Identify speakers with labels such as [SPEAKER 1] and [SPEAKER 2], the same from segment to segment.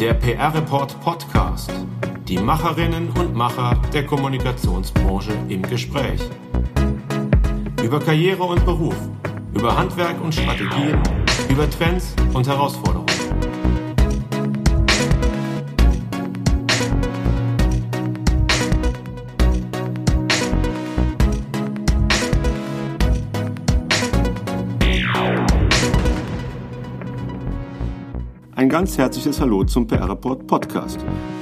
[SPEAKER 1] Der PR Report Podcast. Die Macherinnen und Macher der Kommunikationsbranche im Gespräch. Über Karriere und Beruf, über Handwerk und Strategien, über Trends und Herausforderungen.
[SPEAKER 2] Ganz herzliches Hallo zum PR Report Podcast.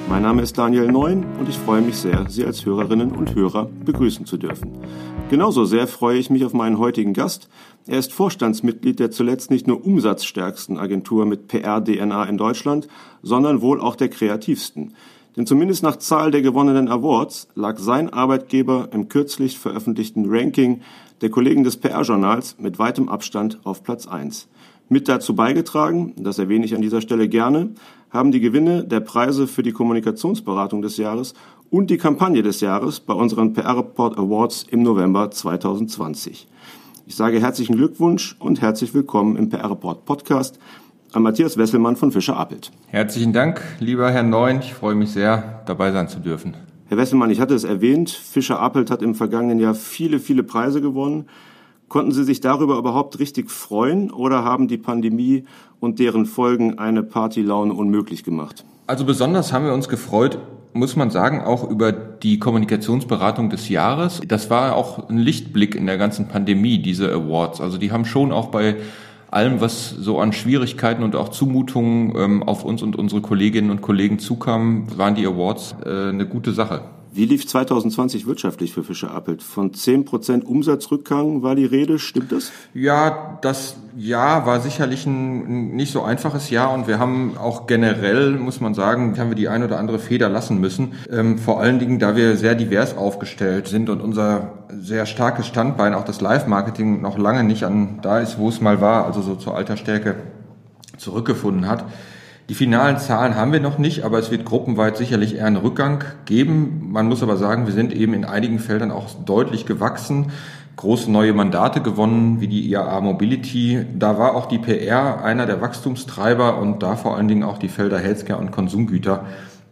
[SPEAKER 2] Mein Name ist Daniel Neun und ich freue mich sehr, Sie als Hörerinnen und Hörer begrüßen zu dürfen. Genauso sehr freue ich mich auf meinen heutigen Gast. Er ist Vorstandsmitglied der zuletzt nicht nur umsatzstärksten Agentur mit PR-DNA in Deutschland, sondern wohl auch der kreativsten. Denn zumindest nach Zahl der gewonnenen Awards lag sein Arbeitgeber im kürzlich veröffentlichten Ranking der Kollegen des PR-Journals mit weitem Abstand auf Platz 1. Mit dazu beigetragen, das erwähne ich an dieser Stelle gerne, haben die Gewinne der Preise für die Kommunikationsberatung des Jahres und die Kampagne des Jahres bei unseren PR Report Awards im November 2020. Ich sage herzlichen Glückwunsch und herzlich willkommen im PR Report Podcast an Matthias Wesselmann von Fischer Appelt.
[SPEAKER 3] Herzlichen Dank, lieber Herr Neun. Ich freue mich sehr, dabei sein zu dürfen.
[SPEAKER 2] Herr Wesselmann, ich hatte es erwähnt, Fischer Appelt hat im vergangenen Jahr viele, viele Preise gewonnen. Konnten Sie sich darüber überhaupt richtig freuen oder haben die Pandemie und deren Folgen eine Partylaune unmöglich gemacht?
[SPEAKER 3] Also besonders haben wir uns gefreut, muss man sagen, auch über die Kommunikationsberatung des Jahres. Das war auch ein Lichtblick in der ganzen Pandemie, diese Awards. Also die haben schon auch bei allem, was so an Schwierigkeiten und auch Zumutungen ähm, auf uns und unsere Kolleginnen und Kollegen zukam, waren die Awards äh, eine gute Sache.
[SPEAKER 2] Wie lief 2020 wirtschaftlich für Fischer Appelt? Von 10% Umsatzrückgang war die Rede, stimmt das?
[SPEAKER 3] Ja, das Jahr war sicherlich ein nicht so einfaches Jahr und wir haben auch generell, muss man sagen, haben wir die ein oder andere Feder lassen müssen. Ähm, vor allen Dingen, da wir sehr divers aufgestellt sind und unser sehr starkes Standbein, auch das Live-Marketing, noch lange nicht an da ist, wo es mal war, also so zur Altersstärke zurückgefunden hat die finalen Zahlen haben wir noch nicht, aber es wird gruppenweit sicherlich eher einen Rückgang geben. Man muss aber sagen, wir sind eben in einigen Feldern auch deutlich gewachsen, große neue Mandate gewonnen, wie die IAA Mobility. Da war auch die PR einer der Wachstumstreiber und da vor allen Dingen auch die Felder Healthcare und Konsumgüter.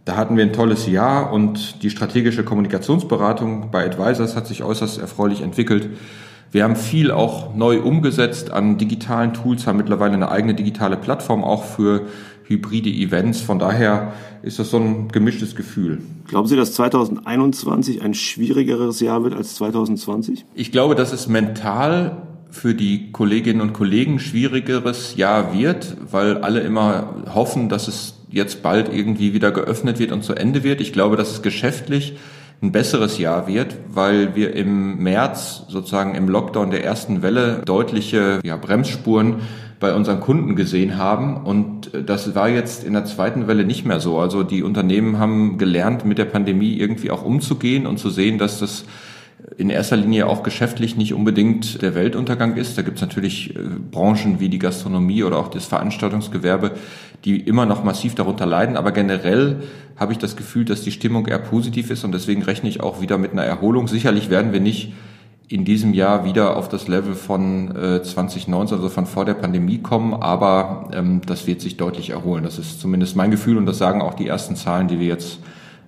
[SPEAKER 3] Da hatten wir ein tolles Jahr und die strategische Kommunikationsberatung bei Advisors hat sich äußerst erfreulich entwickelt. Wir haben viel auch neu umgesetzt an digitalen Tools, haben mittlerweile eine eigene digitale Plattform auch für hybride Events. Von daher ist das so ein gemischtes Gefühl.
[SPEAKER 2] Glauben Sie, dass 2021 ein schwierigeres Jahr wird als 2020?
[SPEAKER 3] Ich glaube, dass es mental für die Kolleginnen und Kollegen schwierigeres Jahr wird, weil alle immer hoffen, dass es jetzt bald irgendwie wieder geöffnet wird und zu Ende wird. Ich glaube, dass es geschäftlich ein besseres Jahr wird, weil wir im März sozusagen im Lockdown der ersten Welle deutliche ja, Bremsspuren bei unseren Kunden gesehen haben. Und das war jetzt in der zweiten Welle nicht mehr so. Also die Unternehmen haben gelernt, mit der Pandemie irgendwie auch umzugehen und zu sehen, dass das in erster Linie auch geschäftlich nicht unbedingt der Weltuntergang ist. Da gibt es natürlich äh, Branchen wie die Gastronomie oder auch das Veranstaltungsgewerbe, die immer noch massiv darunter leiden. Aber generell habe ich das Gefühl, dass die Stimmung eher positiv ist und deswegen rechne ich auch wieder mit einer Erholung. Sicherlich werden wir nicht in diesem Jahr wieder auf das Level von äh, 2019, also von vor der Pandemie kommen, aber ähm, das wird sich deutlich erholen. Das ist zumindest mein Gefühl und das sagen auch die ersten Zahlen, die wir jetzt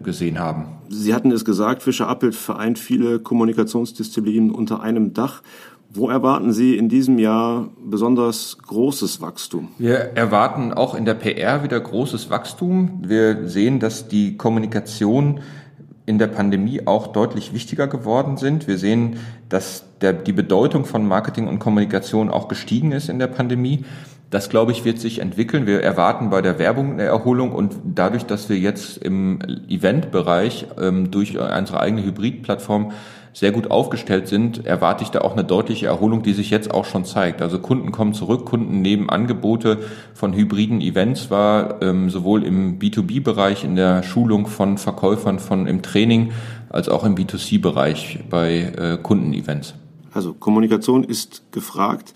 [SPEAKER 3] gesehen haben.
[SPEAKER 2] Sie hatten es gesagt, Fischer Appelt vereint viele Kommunikationsdisziplinen unter einem Dach. Wo erwarten Sie in diesem Jahr besonders großes Wachstum?
[SPEAKER 3] Wir erwarten auch in der PR wieder großes Wachstum. Wir sehen, dass die Kommunikation in der Pandemie auch deutlich wichtiger geworden sind. Wir sehen, dass der, die Bedeutung von Marketing und Kommunikation auch gestiegen ist in der Pandemie. Das, glaube ich, wird sich entwickeln. Wir erwarten bei der Werbung eine Erholung und dadurch, dass wir jetzt im Eventbereich ähm, durch unsere eigene Hybridplattform sehr gut aufgestellt sind, erwarte ich da auch eine deutliche Erholung, die sich jetzt auch schon zeigt. Also Kunden kommen zurück, Kunden nehmen Angebote von hybriden Events war ähm, sowohl im B2B-Bereich, in der Schulung von Verkäufern, von im Training, als auch im B2C-Bereich bei äh, Kundenevents.
[SPEAKER 2] Also Kommunikation ist gefragt,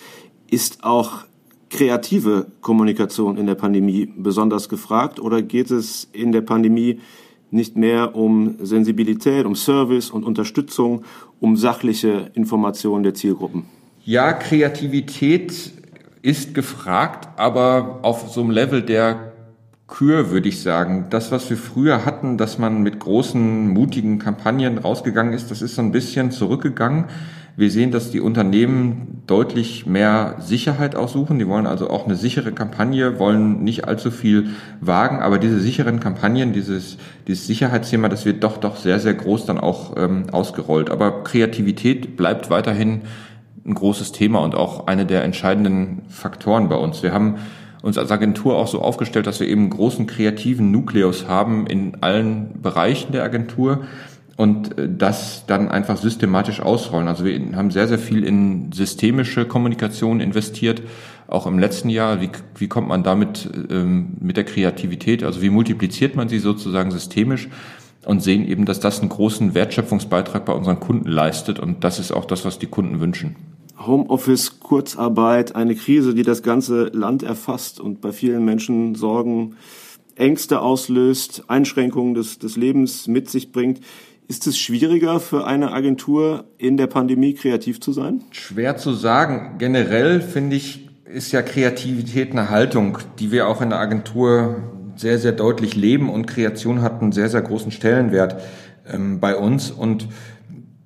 [SPEAKER 2] ist auch kreative Kommunikation in der Pandemie besonders gefragt oder geht es in der Pandemie nicht mehr um Sensibilität, um Service und Unterstützung, um sachliche Informationen der Zielgruppen.
[SPEAKER 3] Ja, Kreativität ist gefragt, aber auf so einem Level der Kür, würde ich sagen. Das, was wir früher hatten, dass man mit großen, mutigen Kampagnen rausgegangen ist, das ist so ein bisschen zurückgegangen. Wir sehen, dass die Unternehmen deutlich mehr Sicherheit auch suchen. Die wollen also auch eine sichere Kampagne, wollen nicht allzu viel wagen, aber diese sicheren Kampagnen, dieses, dieses Sicherheitsthema, das wird doch, doch sehr, sehr groß dann auch ähm, ausgerollt. Aber Kreativität bleibt weiterhin ein großes Thema und auch eine der entscheidenden Faktoren bei uns. Wir haben uns als Agentur auch so aufgestellt, dass wir eben einen großen kreativen Nukleus haben in allen Bereichen der Agentur und äh, das dann einfach systematisch ausrollen. Also wir haben sehr, sehr viel in systemische Kommunikation investiert, auch im letzten Jahr. Wie, wie kommt man damit ähm, mit der Kreativität, also wie multipliziert man sie sozusagen systemisch? Und sehen eben, dass das einen großen Wertschöpfungsbeitrag bei unseren Kunden leistet. Und das ist auch das, was die Kunden wünschen.
[SPEAKER 2] Homeoffice, Kurzarbeit, eine Krise, die das ganze Land erfasst und bei vielen Menschen Sorgen, Ängste auslöst, Einschränkungen des, des Lebens mit sich bringt. Ist es schwieriger für eine Agentur in der Pandemie kreativ zu sein?
[SPEAKER 3] Schwer zu sagen. Generell finde ich, ist ja Kreativität eine Haltung, die wir auch in der Agentur sehr, sehr deutlich leben und Kreation hat einen sehr, sehr großen Stellenwert ähm, bei uns und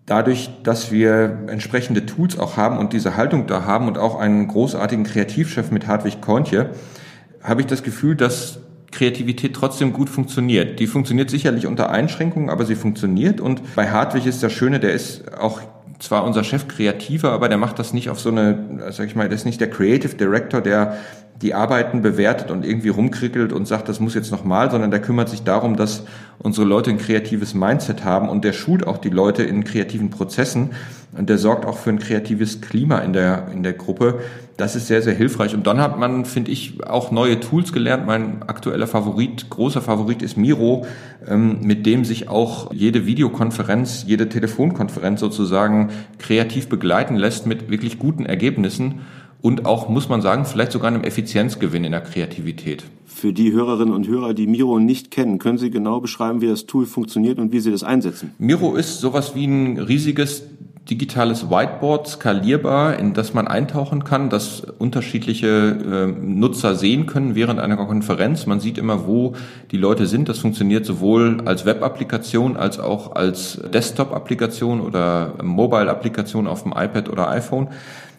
[SPEAKER 3] dadurch, dass wir entsprechende Tools auch haben und diese Haltung da haben und auch einen großartigen Kreativchef mit Hartwig Korntje, habe ich das Gefühl, dass Kreativität trotzdem gut funktioniert. Die funktioniert sicherlich unter Einschränkungen, aber sie funktioniert. Und bei Hartwig ist das Schöne, der ist auch zwar unser Chef kreativer, aber der macht das nicht auf so eine, sag ich mal, der ist nicht der Creative Director, der die Arbeiten bewertet und irgendwie rumkrickelt und sagt, das muss jetzt nochmal, sondern der kümmert sich darum, dass unsere Leute ein kreatives Mindset haben und der schult auch die Leute in kreativen Prozessen und der sorgt auch für ein kreatives Klima in der, in der Gruppe. Das ist sehr, sehr hilfreich. Und dann hat man, finde ich, auch neue Tools gelernt. Mein aktueller Favorit, großer Favorit ist Miro, ähm, mit dem sich auch jede Videokonferenz, jede Telefonkonferenz sozusagen kreativ begleiten lässt mit wirklich guten Ergebnissen und auch, muss man sagen, vielleicht sogar einem Effizienzgewinn in der Kreativität.
[SPEAKER 2] Für die Hörerinnen und Hörer, die Miro nicht kennen, können Sie genau beschreiben, wie das Tool funktioniert und wie Sie das einsetzen?
[SPEAKER 3] Miro ist sowas wie ein riesiges digitales Whiteboard, skalierbar, in das man eintauchen kann, das unterschiedliche äh, Nutzer sehen können während einer Konferenz. Man sieht immer, wo die Leute sind. Das funktioniert sowohl als Web-Applikation als auch als Desktop-Applikation oder Mobile-Applikation auf dem iPad oder iPhone.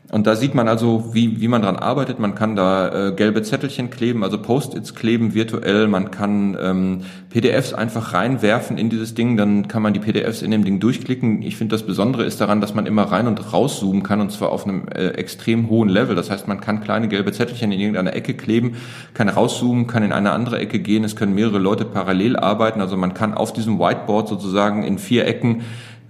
[SPEAKER 3] Und da sieht man also, wie, wie man dran arbeitet. Man kann da äh, gelbe Zettelchen kleben, also Post-its kleben virtuell. Man kann ähm, PDFs einfach reinwerfen in dieses Ding. Dann kann man die PDFs in dem Ding durchklicken. Ich finde, das Besondere ist daran, dass man immer rein und rauszoomen kann und zwar auf einem äh, extrem hohen Level. Das heißt, man kann kleine gelbe Zettelchen in irgendeiner Ecke kleben, kann rauszoomen, kann in eine andere Ecke gehen. Es können mehrere Leute parallel arbeiten. Also man kann auf diesem Whiteboard sozusagen in vier Ecken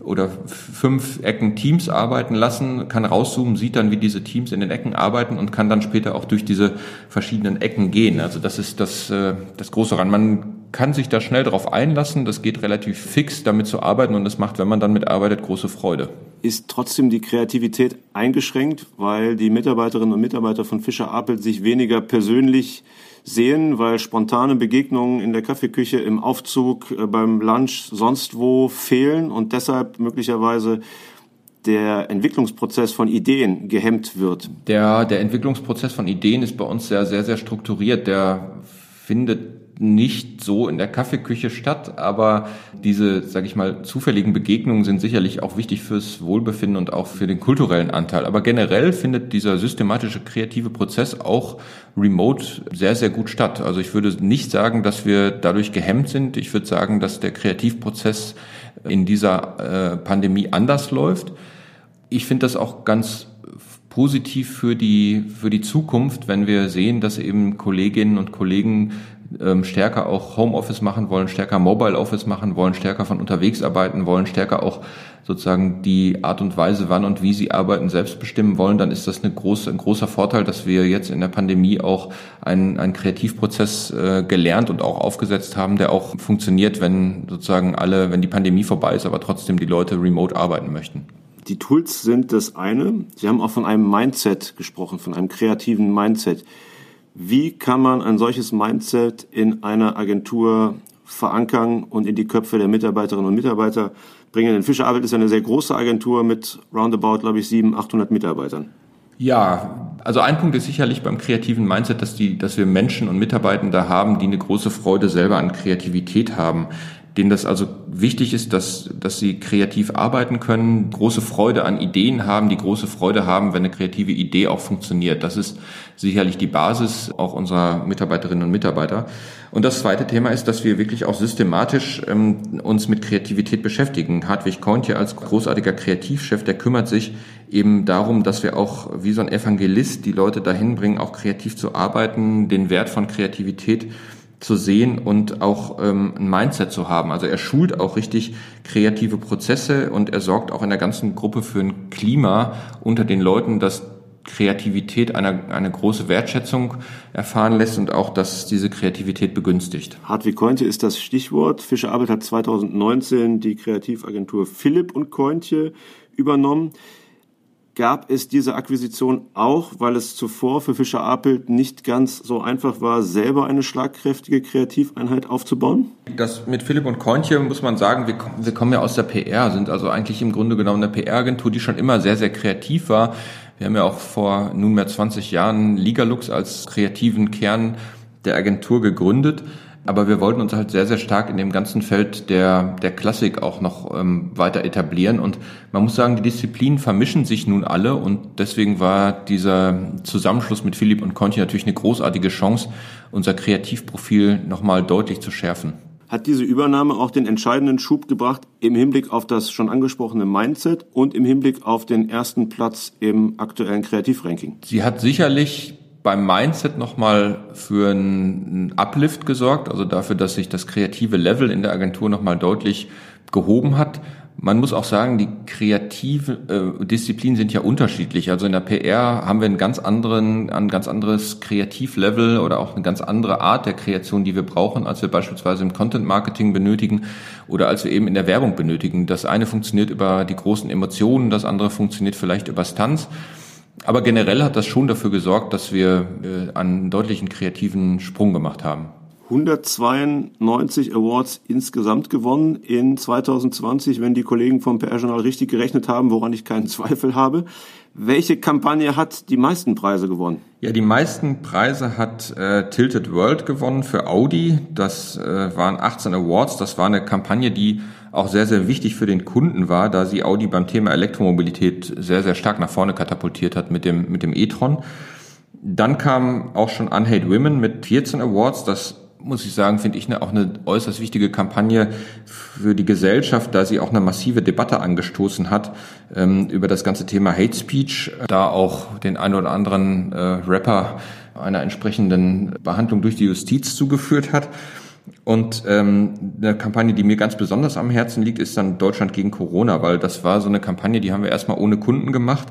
[SPEAKER 3] oder fünf Ecken Teams arbeiten lassen, kann rauszoomen, sieht dann, wie diese Teams in den Ecken arbeiten und kann dann später auch durch diese verschiedenen Ecken gehen. Also das ist das, äh, das Große ran. Man kann sich da schnell darauf einlassen, das geht relativ fix, damit zu arbeiten und das macht, wenn man dann mitarbeitet, große Freude.
[SPEAKER 2] Ist trotzdem die Kreativität eingeschränkt, weil die Mitarbeiterinnen und Mitarbeiter von Fischer Apel sich weniger persönlich sehen, weil spontane Begegnungen in der Kaffeeküche, im Aufzug, äh, beim Lunch, sonst wo fehlen und deshalb möglicherweise der Entwicklungsprozess von Ideen gehemmt wird?
[SPEAKER 3] Der, der Entwicklungsprozess von Ideen ist bei uns sehr, sehr, sehr strukturiert. Der findet nicht so in der Kaffeeküche statt, aber diese, sage ich mal, zufälligen Begegnungen sind sicherlich auch wichtig fürs Wohlbefinden und auch für den kulturellen Anteil. Aber generell findet dieser systematische kreative Prozess auch remote sehr, sehr gut statt. Also ich würde nicht sagen, dass wir dadurch gehemmt sind. Ich würde sagen, dass der Kreativprozess in dieser äh, Pandemie anders läuft. Ich finde das auch ganz positiv für die, für die Zukunft, wenn wir sehen, dass eben Kolleginnen und Kollegen ähm, stärker auch Homeoffice machen wollen, stärker Mobile Office machen wollen, stärker von unterwegs arbeiten wollen, stärker auch sozusagen die Art und Weise, wann und wie sie arbeiten, selbst bestimmen wollen, dann ist das eine große, ein großer Vorteil, dass wir jetzt in der Pandemie auch einen, einen Kreativprozess äh, gelernt und auch aufgesetzt haben, der auch funktioniert, wenn sozusagen alle, wenn die Pandemie vorbei ist, aber trotzdem die Leute remote arbeiten möchten.
[SPEAKER 2] Die Tools sind das eine. Sie haben auch von einem Mindset gesprochen, von einem kreativen Mindset. Wie kann man ein solches Mindset in einer Agentur verankern und in die Köpfe der Mitarbeiterinnen und Mitarbeiter bringen? Denn Fischer ist eine sehr große Agentur mit roundabout, glaube ich, 700, 800 Mitarbeitern.
[SPEAKER 3] Ja, Also ein Punkt ist sicherlich beim kreativen Mindset, dass die, dass wir Menschen und Mitarbeitende haben, die eine große Freude selber an Kreativität haben denen das also wichtig ist, dass, dass sie kreativ arbeiten können, große Freude an Ideen haben, die große Freude haben, wenn eine kreative Idee auch funktioniert. Das ist sicherlich die Basis auch unserer Mitarbeiterinnen und Mitarbeiter. Und das zweite Thema ist, dass wir wirklich auch systematisch ähm, uns mit Kreativität beschäftigen. Hartwig Kointje als großartiger Kreativchef, der kümmert sich eben darum, dass wir auch wie so ein Evangelist die Leute dahin bringen, auch kreativ zu arbeiten, den Wert von Kreativität zu sehen und auch ähm, ein Mindset zu haben. Also er schult auch richtig kreative Prozesse und er sorgt auch in der ganzen Gruppe für ein Klima unter den Leuten, das Kreativität eine, eine große Wertschätzung erfahren lässt und auch, dass diese Kreativität begünstigt.
[SPEAKER 2] Hartwig Kointje ist das Stichwort. Fischer Arbeit hat 2019 die Kreativagentur Philipp und Kointje übernommen gab es diese Akquisition auch, weil es zuvor für Fischer Apelt nicht ganz so einfach war, selber eine schlagkräftige Kreativeinheit aufzubauen?
[SPEAKER 3] Das mit Philipp und Kointje muss man sagen, wir, wir kommen ja aus der PR, sind also eigentlich im Grunde genommen eine PR-Agentur, die schon immer sehr, sehr kreativ war. Wir haben ja auch vor nunmehr 20 Jahren Ligalux als kreativen Kern der Agentur gegründet aber wir wollten uns halt sehr, sehr stark in dem ganzen Feld der, der Klassik auch noch ähm, weiter etablieren. Und man muss sagen, die Disziplinen vermischen sich nun alle und deswegen war dieser Zusammenschluss mit Philipp und Conti natürlich eine großartige Chance, unser Kreativprofil nochmal deutlich zu schärfen.
[SPEAKER 2] Hat diese Übernahme auch den entscheidenden Schub gebracht im Hinblick auf das schon angesprochene Mindset und im Hinblick auf den ersten Platz im aktuellen Kreativranking?
[SPEAKER 3] Sie hat sicherlich beim Mindset nochmal für einen Uplift gesorgt, also dafür, dass sich das kreative Level in der Agentur nochmal deutlich gehoben hat. Man muss auch sagen, die kreative äh, Disziplinen sind ja unterschiedlich. Also in der PR haben wir einen ganz anderen, ein ganz anderes Kreativlevel oder auch eine ganz andere Art der Kreation, die wir brauchen, als wir beispielsweise im Content Marketing benötigen oder als wir eben in der Werbung benötigen. Das eine funktioniert über die großen Emotionen, das andere funktioniert vielleicht über Stunts. Aber generell hat das schon dafür gesorgt, dass wir äh, einen deutlichen kreativen Sprung gemacht haben.
[SPEAKER 2] 192 Awards insgesamt gewonnen in 2020, wenn die Kollegen vom PR-Journal richtig gerechnet haben, woran ich keinen Zweifel habe. Welche Kampagne hat die meisten Preise gewonnen?
[SPEAKER 3] Ja, die meisten Preise hat äh, Tilted World gewonnen für Audi. Das äh, waren 18 Awards. Das war eine Kampagne, die auch sehr, sehr wichtig für den Kunden war, da sie Audi beim Thema Elektromobilität sehr, sehr stark nach vorne katapultiert hat mit dem, mit dem e-tron. Dann kam auch schon Unhate Women mit 14 Awards. Das muss ich sagen, finde ich auch eine äußerst wichtige Kampagne für die Gesellschaft, da sie auch eine massive Debatte angestoßen hat ähm, über das ganze Thema Hate Speech, da auch den einen oder anderen äh, Rapper einer entsprechenden Behandlung durch die Justiz zugeführt hat. Und ähm, eine Kampagne, die mir ganz besonders am Herzen liegt, ist dann Deutschland gegen Corona, weil das war so eine Kampagne, die haben wir erstmal ohne Kunden gemacht,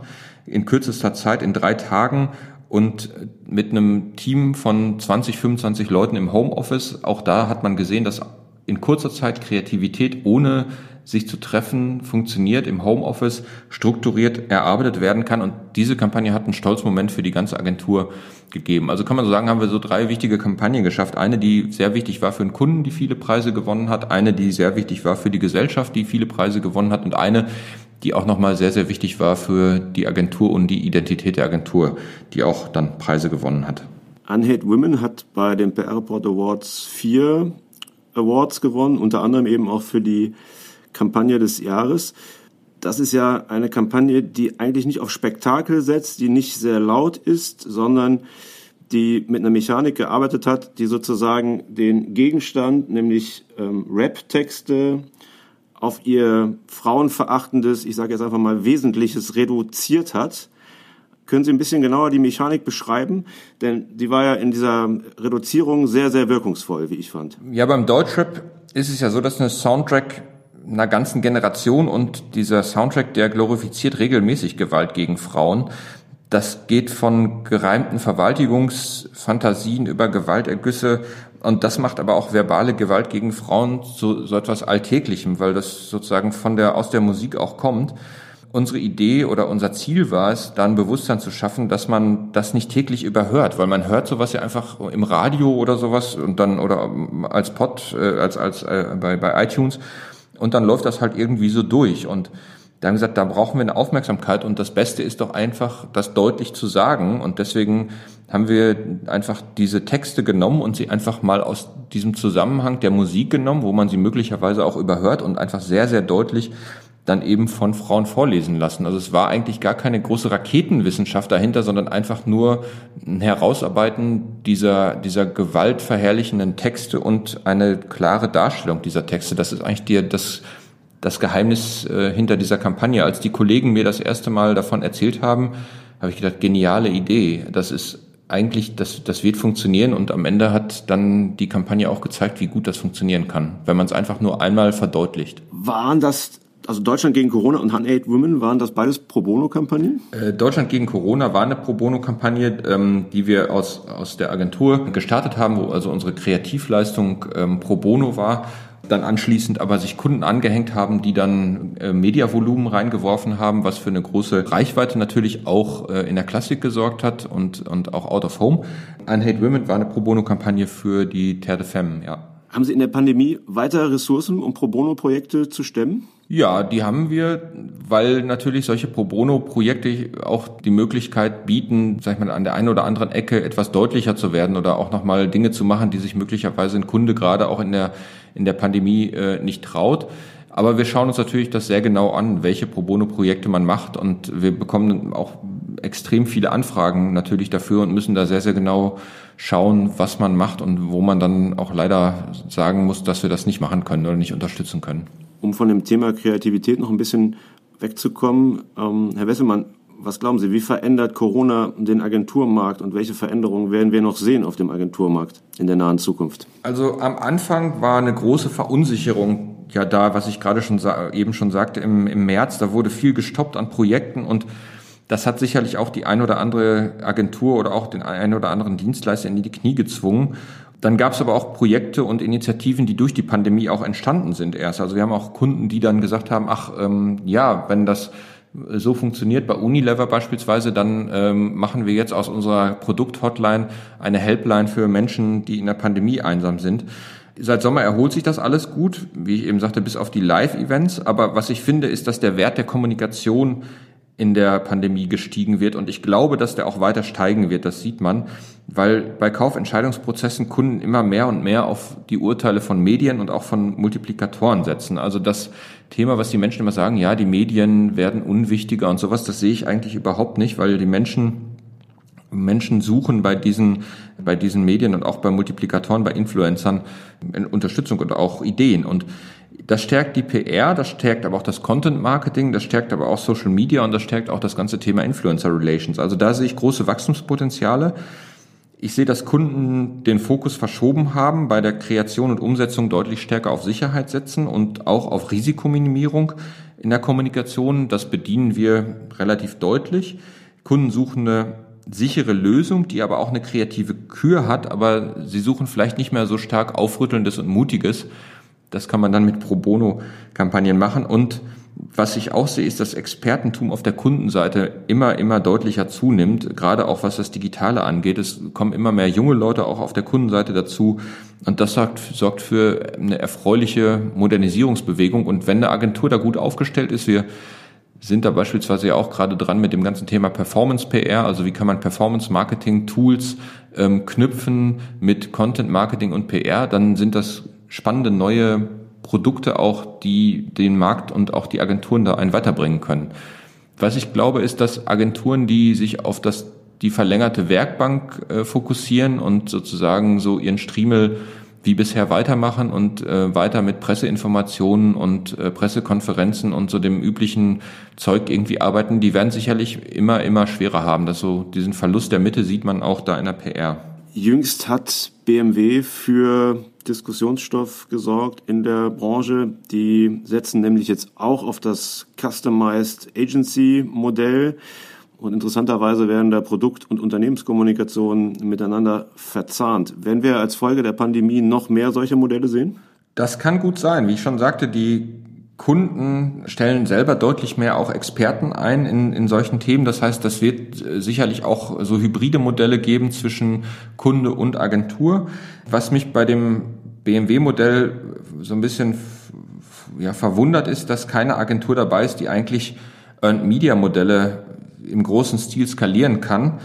[SPEAKER 3] in kürzester Zeit, in drei Tagen und mit einem Team von 20, 25 Leuten im Homeoffice. Auch da hat man gesehen, dass in kurzer Zeit Kreativität ohne sich zu treffen funktioniert, im Homeoffice strukturiert erarbeitet werden kann. Und diese Kampagne hat einen Stolzmoment für die ganze Agentur gegeben. Also kann man so sagen, haben wir so drei wichtige Kampagnen geschafft. Eine, die sehr wichtig war für den Kunden, die viele Preise gewonnen hat. Eine, die sehr wichtig war für die Gesellschaft, die viele Preise gewonnen hat. Und eine, die auch nochmal sehr, sehr wichtig war für die Agentur und die Identität der Agentur, die auch dann Preise gewonnen hat.
[SPEAKER 2] Unhate Women hat bei den PR Report Awards vier Awards gewonnen, unter anderem eben auch für die Kampagne des Jahres. Das ist ja eine Kampagne, die eigentlich nicht auf Spektakel setzt, die nicht sehr laut ist, sondern die mit einer Mechanik gearbeitet hat, die sozusagen den Gegenstand, nämlich ähm, Rap-Texte, auf ihr frauenverachtendes, ich sage jetzt einfach mal Wesentliches reduziert hat. Können Sie ein bisschen genauer die Mechanik beschreiben? Denn die war ja in dieser Reduzierung sehr, sehr wirkungsvoll, wie ich fand.
[SPEAKER 3] Ja, beim Deutschrap ist es ja so, dass eine Soundtrack einer ganzen Generation und dieser Soundtrack, der glorifiziert regelmäßig Gewalt gegen Frauen. Das geht von gereimten Verwaltigungsfantasien über Gewaltergüsse und das macht aber auch verbale Gewalt gegen Frauen zu so etwas Alltäglichem, weil das sozusagen von der, aus der Musik auch kommt. Unsere Idee oder unser Ziel war es, da ein Bewusstsein zu schaffen, dass man das nicht täglich überhört, weil man hört sowas ja einfach im Radio oder sowas und dann oder als Pod, äh, als als äh, bei, bei iTunes und dann läuft das halt irgendwie so durch und da haben gesagt, da brauchen wir eine Aufmerksamkeit und das Beste ist doch einfach, das deutlich zu sagen. Und deswegen haben wir einfach diese Texte genommen und sie einfach mal aus diesem Zusammenhang der Musik genommen, wo man sie möglicherweise auch überhört und einfach sehr, sehr deutlich dann eben von Frauen vorlesen lassen. Also es war eigentlich gar keine große Raketenwissenschaft dahinter, sondern einfach nur ein Herausarbeiten dieser, dieser gewaltverherrlichenden Texte und eine klare Darstellung dieser Texte. Das ist eigentlich die, das, das Geheimnis äh, hinter dieser Kampagne. Als die Kollegen mir das erste Mal davon erzählt haben, habe ich gedacht, geniale Idee. Das ist eigentlich, das, das wird funktionieren und am Ende hat dann die Kampagne auch gezeigt, wie gut das funktionieren kann, wenn man es einfach nur einmal verdeutlicht.
[SPEAKER 2] Waren das also Deutschland gegen Corona und 108 Women, waren das beides Pro Bono-Kampagnen?
[SPEAKER 3] Äh, Deutschland gegen Corona war eine Pro Bono-Kampagne, ähm, die wir aus, aus der Agentur gestartet haben, wo also unsere Kreativleistung ähm, Pro Bono war dann anschließend aber sich Kunden angehängt haben, die dann äh, Mediavolumen reingeworfen haben, was für eine große Reichweite natürlich auch äh, in der Klassik gesorgt hat und, und auch out of home. Ein Hate Women war eine Pro Bono-Kampagne für die Terre de Femme, ja.
[SPEAKER 2] Haben Sie in der Pandemie weitere Ressourcen, um Pro Bono-Projekte zu stemmen?
[SPEAKER 3] Ja, die haben wir, weil natürlich solche Pro Bono-Projekte auch die Möglichkeit bieten, sag ich mal, an der einen oder anderen Ecke etwas deutlicher zu werden oder auch nochmal Dinge zu machen, die sich möglicherweise ein Kunde gerade auch in der, in der Pandemie äh, nicht traut. Aber wir schauen uns natürlich das sehr genau an, welche Pro Bono-Projekte man macht und wir bekommen auch extrem viele Anfragen natürlich dafür und müssen da sehr, sehr genau schauen, was man macht und wo man dann auch leider sagen muss, dass wir das nicht machen können oder nicht unterstützen können
[SPEAKER 2] um von dem Thema Kreativität noch ein bisschen wegzukommen. Ähm, Herr Wesselmann, was glauben Sie, wie verändert Corona den Agenturmarkt und welche Veränderungen werden wir noch sehen auf dem Agenturmarkt in der nahen Zukunft?
[SPEAKER 3] Also am Anfang war eine große Verunsicherung ja da, was ich gerade schon eben schon sagte, im, im März, da wurde viel gestoppt an Projekten und das hat sicherlich auch die ein oder andere Agentur oder auch den ein oder anderen Dienstleister in die Knie gezwungen. Dann gab es aber auch Projekte und Initiativen, die durch die Pandemie auch entstanden sind erst. Also wir haben auch Kunden, die dann gesagt haben, ach ähm, ja, wenn das so funktioniert bei Unilever beispielsweise, dann ähm, machen wir jetzt aus unserer Produkthotline eine Helpline für Menschen, die in der Pandemie einsam sind. Seit Sommer erholt sich das alles gut, wie ich eben sagte, bis auf die Live-Events. Aber was ich finde, ist, dass der Wert der Kommunikation in der Pandemie gestiegen wird. Und ich glaube, dass der auch weiter steigen wird. Das sieht man, weil bei Kaufentscheidungsprozessen Kunden immer mehr und mehr auf die Urteile von Medien und auch von Multiplikatoren setzen. Also das Thema, was die Menschen immer sagen, ja, die Medien werden unwichtiger und sowas, das sehe ich eigentlich überhaupt nicht, weil die Menschen Menschen suchen bei diesen, bei diesen Medien und auch bei Multiplikatoren, bei Influencern Unterstützung und auch Ideen. Und das stärkt die PR, das stärkt aber auch das Content Marketing, das stärkt aber auch Social Media und das stärkt auch das ganze Thema Influencer Relations. Also da sehe ich große Wachstumspotenziale. Ich sehe, dass Kunden den Fokus verschoben haben, bei der Kreation und Umsetzung deutlich stärker auf Sicherheit setzen und auch auf Risikominimierung in der Kommunikation. Das bedienen wir relativ deutlich. Kunden suchen eine sichere Lösung, die aber auch eine kreative Kür hat, aber sie suchen vielleicht nicht mehr so stark Aufrüttelndes und Mutiges, das kann man dann mit Pro Bono-Kampagnen machen. Und was ich auch sehe, ist, dass Expertentum auf der Kundenseite immer, immer deutlicher zunimmt, gerade auch was das Digitale angeht. Es kommen immer mehr junge Leute auch auf der Kundenseite dazu. Und das sorgt, sorgt für eine erfreuliche Modernisierungsbewegung. Und wenn eine Agentur da gut aufgestellt ist, wir sind da beispielsweise ja auch gerade dran mit dem ganzen Thema Performance PR, also wie kann man Performance Marketing Tools ähm, knüpfen mit Content Marketing und PR, dann sind das spannende neue Produkte auch, die den Markt und auch die Agenturen da einen weiterbringen können. Was ich glaube, ist, dass Agenturen, die sich auf das, die verlängerte Werkbank äh, fokussieren und sozusagen so ihren Striemel wie bisher weitermachen und äh, weiter mit Presseinformationen und äh, Pressekonferenzen und so dem üblichen Zeug irgendwie arbeiten, die werden sicherlich immer, immer schwerer haben. Das so, diesen Verlust der Mitte sieht man auch da in der PR.
[SPEAKER 2] Jüngst hat BMW für Diskussionsstoff gesorgt in der Branche. Die setzen nämlich jetzt auch auf das Customized Agency Modell. Und interessanterweise werden da Produkt- und Unternehmenskommunikation miteinander verzahnt. Werden wir als Folge der Pandemie noch mehr solche Modelle sehen?
[SPEAKER 3] Das kann gut sein. Wie ich schon sagte, die Kunden stellen selber deutlich mehr auch Experten ein in, in solchen Themen. Das heißt, das wird äh, sicherlich auch so hybride Modelle geben zwischen Kunde und Agentur. Was mich bei dem BMW-Modell so ein bisschen ja, verwundert ist, dass keine Agentur dabei ist, die eigentlich Earned Media Modelle im großen Stil skalieren kann.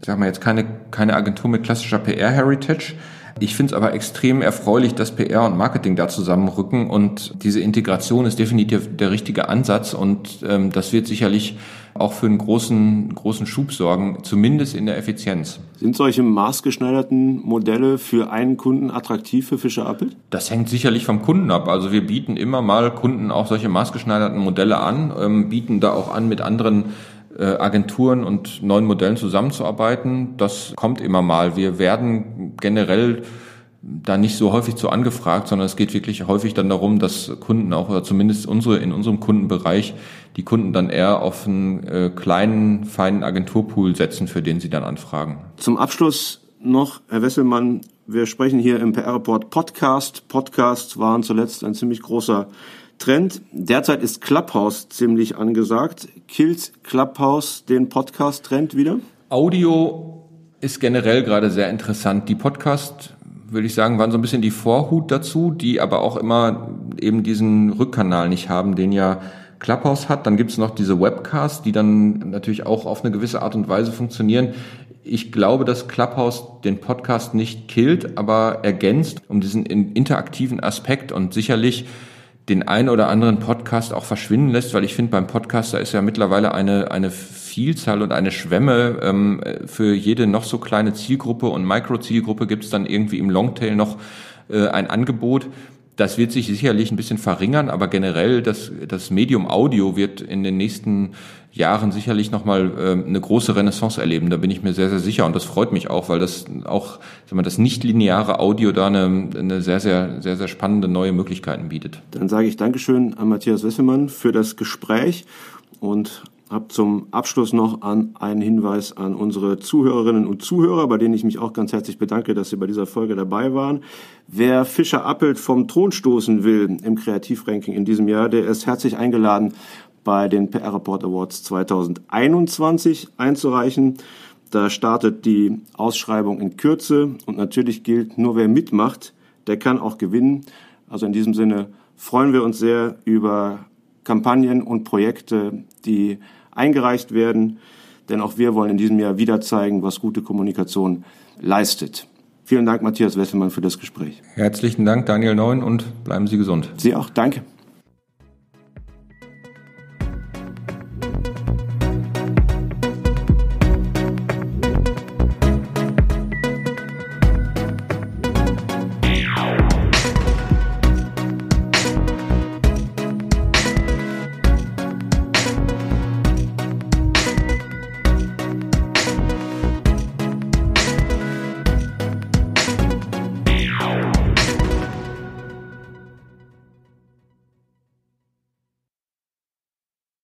[SPEAKER 3] Ich sage mal jetzt keine, keine Agentur mit klassischer PR-Heritage. Ich finde es aber extrem erfreulich, dass PR und Marketing da zusammenrücken und diese Integration ist definitiv der richtige Ansatz und ähm, das wird sicherlich auch für einen großen, großen Schub sorgen, zumindest in der Effizienz.
[SPEAKER 2] Sind solche maßgeschneiderten Modelle für einen Kunden attraktiv für Fischer Appelt?
[SPEAKER 3] Das hängt sicherlich vom Kunden ab. Also wir bieten immer mal Kunden auch solche maßgeschneiderten Modelle an, ähm, bieten da auch an, mit anderen Agenturen und neuen Modellen zusammenzuarbeiten. Das kommt immer mal. Wir werden generell da nicht so häufig zu angefragt, sondern es geht wirklich häufig dann darum, dass Kunden auch, oder zumindest unsere, in unserem Kundenbereich, die Kunden dann eher auf einen äh, kleinen, feinen Agenturpool setzen, für den sie dann anfragen.
[SPEAKER 2] Zum Abschluss noch, Herr Wesselmann, wir sprechen hier im PR-Report Podcast. Podcasts waren zuletzt ein ziemlich großer Trend. Derzeit ist Clubhouse ziemlich angesagt. Killt Clubhouse den Podcast-Trend wieder?
[SPEAKER 3] Audio ist generell gerade sehr interessant. Die Podcast, würde ich sagen, waren so ein bisschen die Vorhut dazu, die aber auch immer eben diesen Rückkanal nicht haben, den ja Clubhouse hat. Dann gibt es noch diese Webcasts, die dann natürlich auch auf eine gewisse Art und Weise funktionieren. Ich glaube, dass Clubhouse den Podcast nicht killt, aber ergänzt um diesen interaktiven Aspekt und sicherlich den einen oder anderen Podcast auch verschwinden lässt, weil ich finde, beim Podcast, da ist ja mittlerweile eine, eine Vielzahl und eine Schwemme. Ähm, für jede noch so kleine Zielgruppe und Mikrozielgruppe gibt es dann irgendwie im Longtail noch äh, ein Angebot. Das wird sich sicherlich ein bisschen verringern, aber generell das, das Medium Audio wird in den nächsten Jahren sicherlich nochmal äh, eine große Renaissance erleben. Da bin ich mir sehr, sehr sicher und das freut mich auch, weil das auch sagen wir, das nicht-lineare Audio da eine, eine sehr, sehr, sehr, sehr spannende neue Möglichkeiten bietet.
[SPEAKER 2] Dann sage ich Dankeschön an Matthias Wesselmann für das Gespräch und habe zum Abschluss noch an einen Hinweis an unsere Zuhörerinnen und Zuhörer, bei denen ich mich auch ganz herzlich bedanke, dass Sie bei dieser Folge dabei waren. Wer Fischer Appelt vom Thron stoßen will im Kreativranking in diesem Jahr, der ist herzlich eingeladen, bei den PR Report Awards 2021 einzureichen. Da startet die Ausschreibung in Kürze und natürlich gilt, nur wer mitmacht, der kann auch gewinnen. Also in diesem Sinne freuen wir uns sehr über Kampagnen und Projekte, die eingereicht werden, denn auch wir wollen in diesem Jahr wieder zeigen, was gute Kommunikation leistet. Vielen Dank, Matthias Wesselmann, für das Gespräch.
[SPEAKER 3] Herzlichen Dank, Daniel Neun, und bleiben Sie gesund.
[SPEAKER 2] Sie auch. Danke.